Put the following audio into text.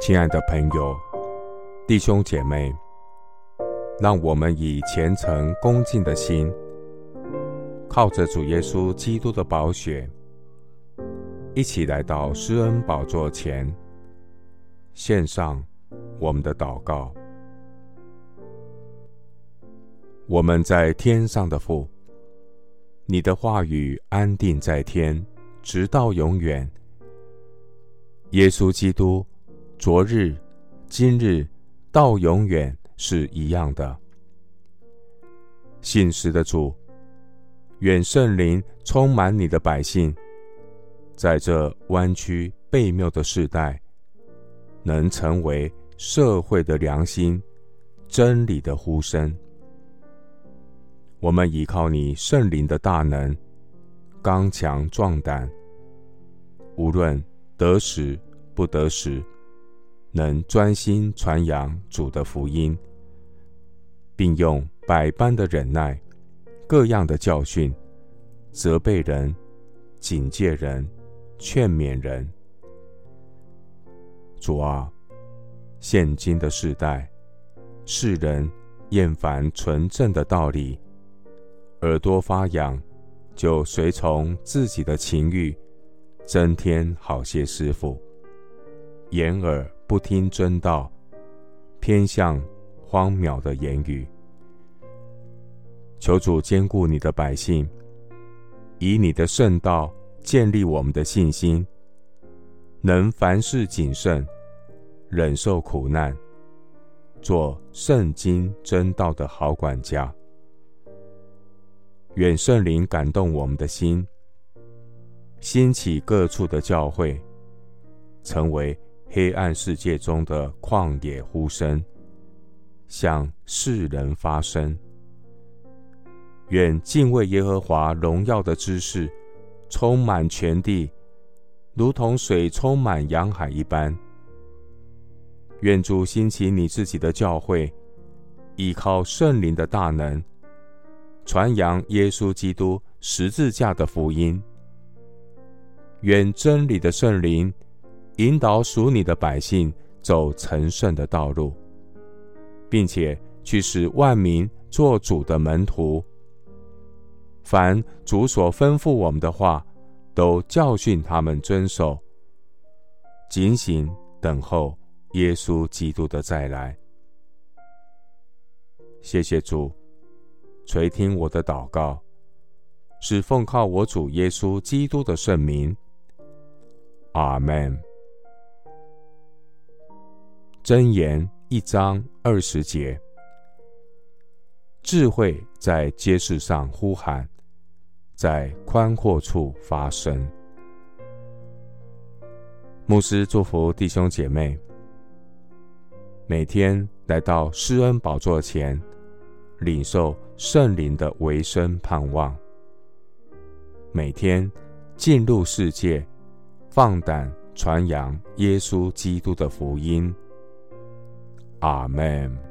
亲爱的朋友、弟兄姐妹，让我们以虔诚恭敬的心，靠着主耶稣基督的宝血，一起来到施恩宝座前，献上我们的祷告。我们在天上的父，你的话语安定在天，直到永远。耶稣基督，昨日、今日到永远是一样的。信实的主，愿圣灵充满你的百姓，在这弯曲悖谬的世代，能成为社会的良心、真理的呼声。我们依靠你圣灵的大能，刚强壮胆，无论得时不得时，能专心传扬主的福音，并用百般的忍耐、各样的教训，责备人、警戒人、劝勉人。主啊，现今的世代，世人厌烦纯正的道理。耳朵发痒，就随从自己的情欲，增添好些师傅；掩耳不听真道，偏向荒渺的言语。求主兼顾你的百姓，以你的圣道建立我们的信心，能凡事谨慎，忍受苦难，做圣经真道的好管家。愿圣灵感动我们的心，兴起各处的教会，成为黑暗世界中的旷野呼声，向世人发声。愿敬畏耶和华荣耀的知识充满全地，如同水充满洋海一般。愿主兴起你自己的教会，依靠圣灵的大能。传扬耶稣基督十字架的福音，愿真理的圣灵引导属你的百姓走成圣的道路，并且去使万民做主的门徒。凡主所吩咐我们的话，都教训他们遵守，警醒等候耶稣基督的再来。谢谢主。垂听我的祷告，是奉靠我主耶稣基督的圣名。阿门。箴言一章二十节：智慧在街市上呼喊，在宽阔处发声。牧师祝福弟兄姐妹，每天来到施恩宝座前。领受圣灵的维生盼望，每天进入世界，放胆传扬耶稣基督的福音。阿门。